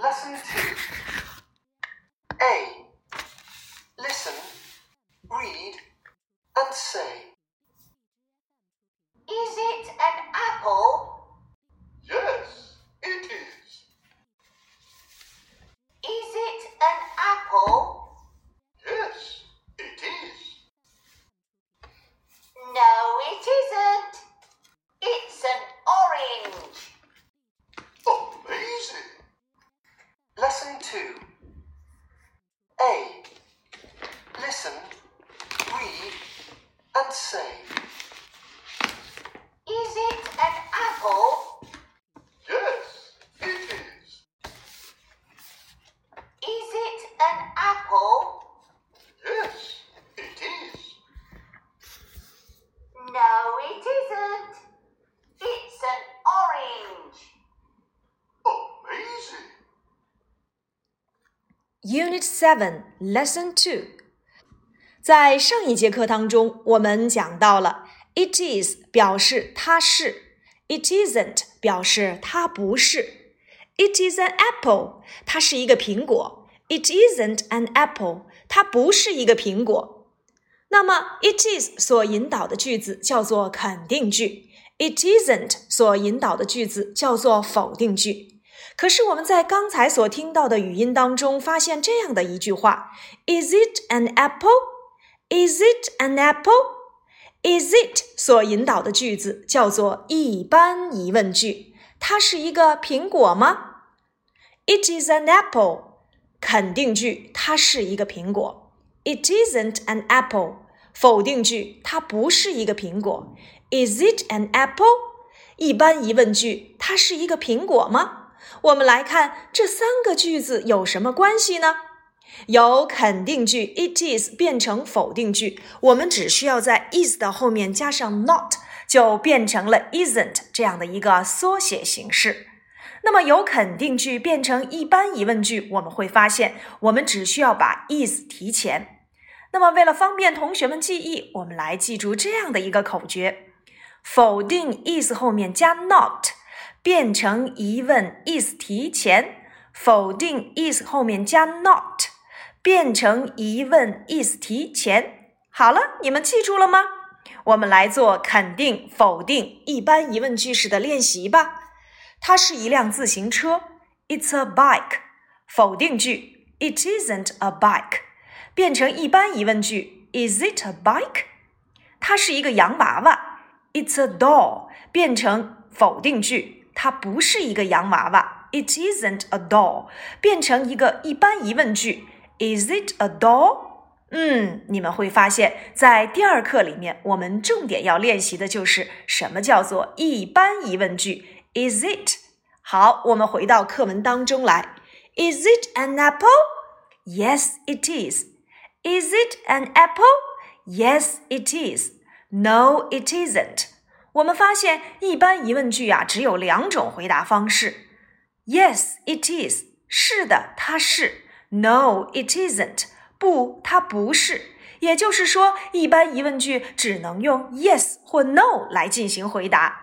Lesson 2 A. Listen, read, and say. Is it an apple? Yes, it is. Is it an apple? Yes, it is. No, it isn't. It's an orange. Amazing. Lesson 2 A. Listen, read, and say. Is it an apple? Yes, it is. Is it an apple? Yes, it is. No, it isn't. It's an orange. Amazing. Unit Seven, Lesson Two。在上一节课当中，我们讲到了 "it is" 表示它是，"it isn't" 表示它不是。"It is an apple" 它是一个苹果，"it isn't an apple" 它不是一个苹果。那么，"it is" 所引导的句子叫做肯定句，"it isn't" 所引导的句子叫做否定句。可是我们在刚才所听到的语音当中，发现这样的一句话：Is it an apple? Is it an apple? Is it 所引导的句子叫做一般疑问句，它是一个苹果吗？It is an apple，肯定句，它是一个苹果。It isn't an apple，否定句，它不是一个苹果。Is it an apple？一般疑问句，它是一个苹果吗？我们来看这三个句子有什么关系呢？由肯定句 it is 变成否定句，我们只需要在 is 的后面加上 not，就变成了 isn't 这样的一个缩写形式。那么由肯定句变成一般疑问句，我们会发现我们只需要把 is 提前。那么为了方便同学们记忆，我们来记住这样的一个口诀：否定 is 后面加 not。变成疑问 is 提前，否定 is 后面加 not，变成疑问 is 提前。好了，你们记住了吗？我们来做肯定、否定一般疑问句式的练习吧。它是一辆自行车，It's a bike。否定句，It isn't a bike。变成一般疑问句，Is it a bike？它是一个洋娃娃，It's a doll。变成否定句。它不是一个洋娃娃，It isn't a doll，变成一个一般疑问句 ，Is it a doll？嗯，你们会发现在第二课里面，我们重点要练习的就是什么叫做一般疑问句，Is it？好，我们回到课文当中来，Is it an apple？Yes, it is. Is it an apple? Yes, it is. No, it isn't. 我们发现一般疑问句啊，只有两种回答方式：Yes, it is。是的，它是 ；No, it isn't。不，它不是。也就是说，一般疑问句只能用 yes 或 no 来进行回答。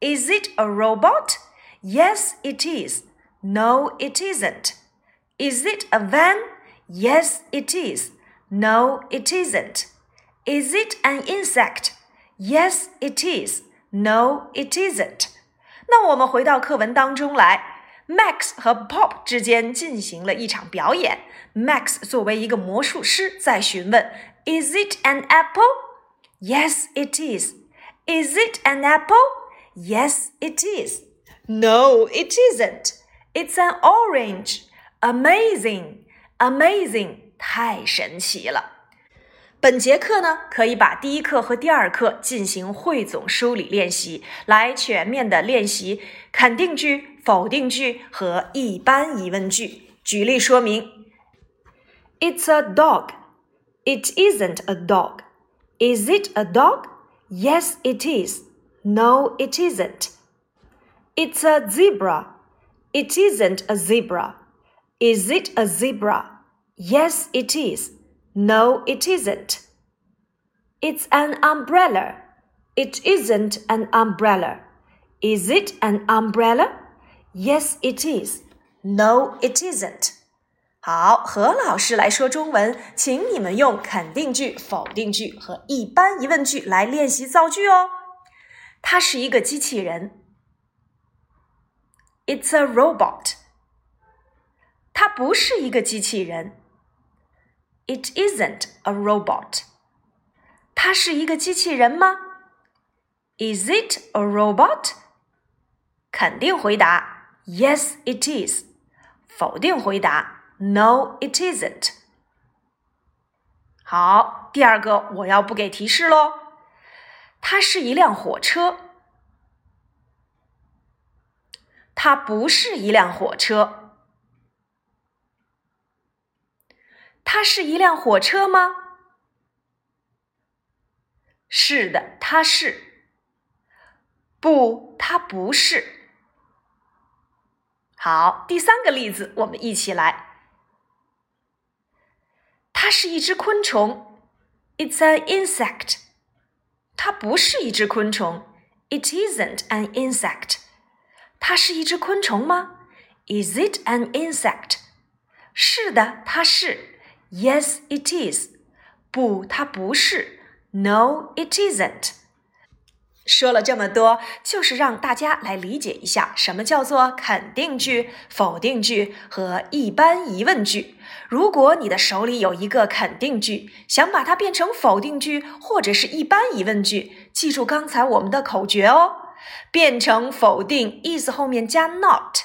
Is it a robot? Yes, it is. No, it isn't. Is it a van? Yes, it is. No, it isn't. Is it an insect? Yes, it is. No, it isn't. 那我们回到课文当中来 ，Max 和 Pop 之间进行了一场表演。Max 作为一个魔术师，在询问：Is it an apple? Yes, it is. Is it an apple? Yes, it is. No, it isn't. It's an orange. Amazing, amazing，太神奇了。 本节课呢，可以把第一课和第二课进行汇总梳理练习，来全面的练习肯定句、否定句和一般疑问句。举例说明：It's a dog. It isn't a dog. Is it a dog? Yes, it is. No, it isn't. It's a zebra. It isn't a zebra. Is it a zebra? Yes, it is. No, it isn't. It's an umbrella. It isn't an umbrella. Is it an umbrella? Yes, it is. No, it isn't. 好，何老师来说中文，请你们用肯定句、否定句和一般疑问句来练习造句哦。它是一个机器人。It's a robot. 它不是一个机器人。 It isn't a robot. 它是一个机器人吗？Is it a robot? 肯定回答 Yes, it is. 否定回答 No, it isn't. 好，第二个我要不给提示喽。它是一辆火车。它不是一辆火车。 它是一辆火车吗？是的，它是。不，它不是。好，第三个例子，我们一起来。它是一只昆虫，It's an insect。它不是一只昆虫，It isn't an insect。它是一只昆虫吗？Is it an insect？是的，它是。Yes, it is。不，它不是。No, it isn't。说了这么多，就是让大家来理解一下什么叫做肯定句、否定句和一般疑问句。如果你的手里有一个肯定句，想把它变成否定句或者是一般疑问句，记住刚才我们的口诀哦：变成否定，is 后面加 not；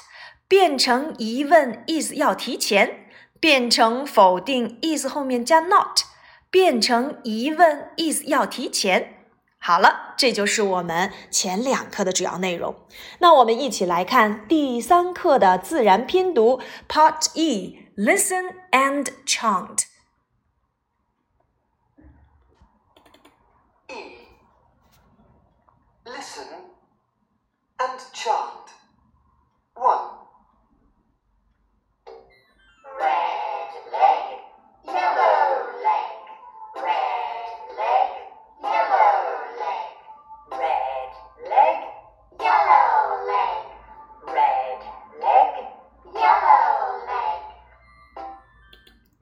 变成疑问，is 要提前；变成否定，is 后面加 not；变成疑问，is 要提前。好了，这就是我们前两课的主要内容。那我们一起来看第三课的自然拼读 Part E，Listen and chant。E. Listen and chant. one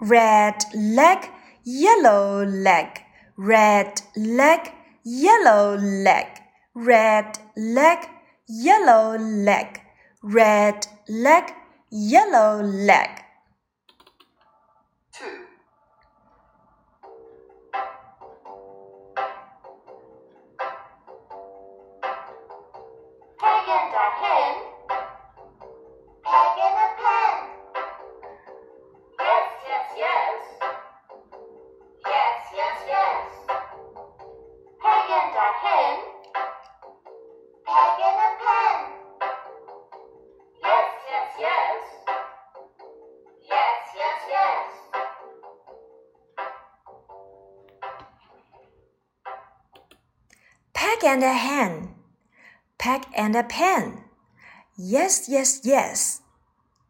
Red leg, yellow leg. Red leg, yellow leg. Red leg, yellow leg. Red leg, yellow leg. 2. Peg and hen. Peg and a hen. peg and a pen. Yes, yes, yes.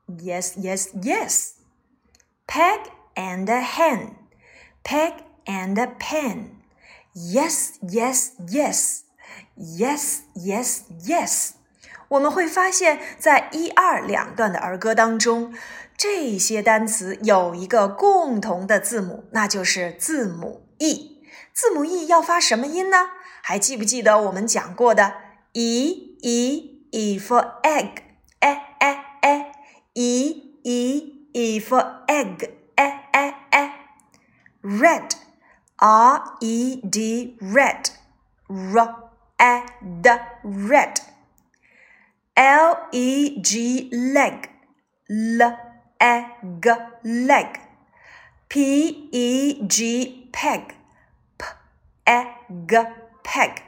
Yes, yes, yes. Peg and a hen. peg and a pen. Yes, yes, yes. Yes, yes, yes. 我们会发现，在一二两段的儿歌当中，这些单词有一个共同的字母，那就是字母 e。字母 e 要发什么音呢？还记不记得我们讲过的 e e e for egg，哎哎哎，e e e for egg，哎哎哎，red r e d red r e d red l e g leg l e g leg p e g peg p e g peg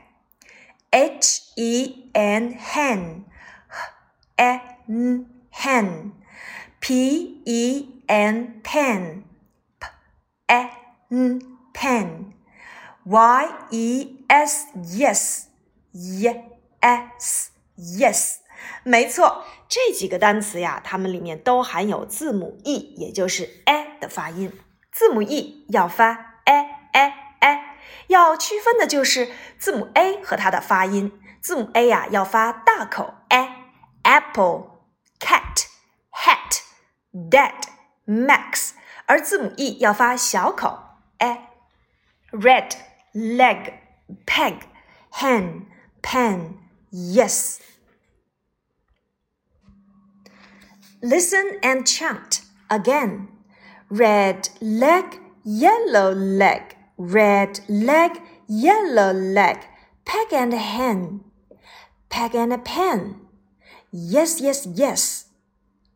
h e n hen h e n hen p e n pen p e n pen y e s yes yes yes 没错，这几个单词呀，它们里面都含有字母 e，也就是 a 的发音。字母 e 要发 a a a， 要区分的就是字母 a 和它的发音。字母 a 呀要发大口 a，apple、cat、hat、 dad, Max，而字母 e 要发小口 a。Red, leg, peg, hen, pen, yes. Listen and chant again. Red leg, yellow leg, red leg, yellow leg, peg and a hen, peg and a pen. Yes, yes, yes.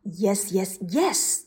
Yes, yes, yes.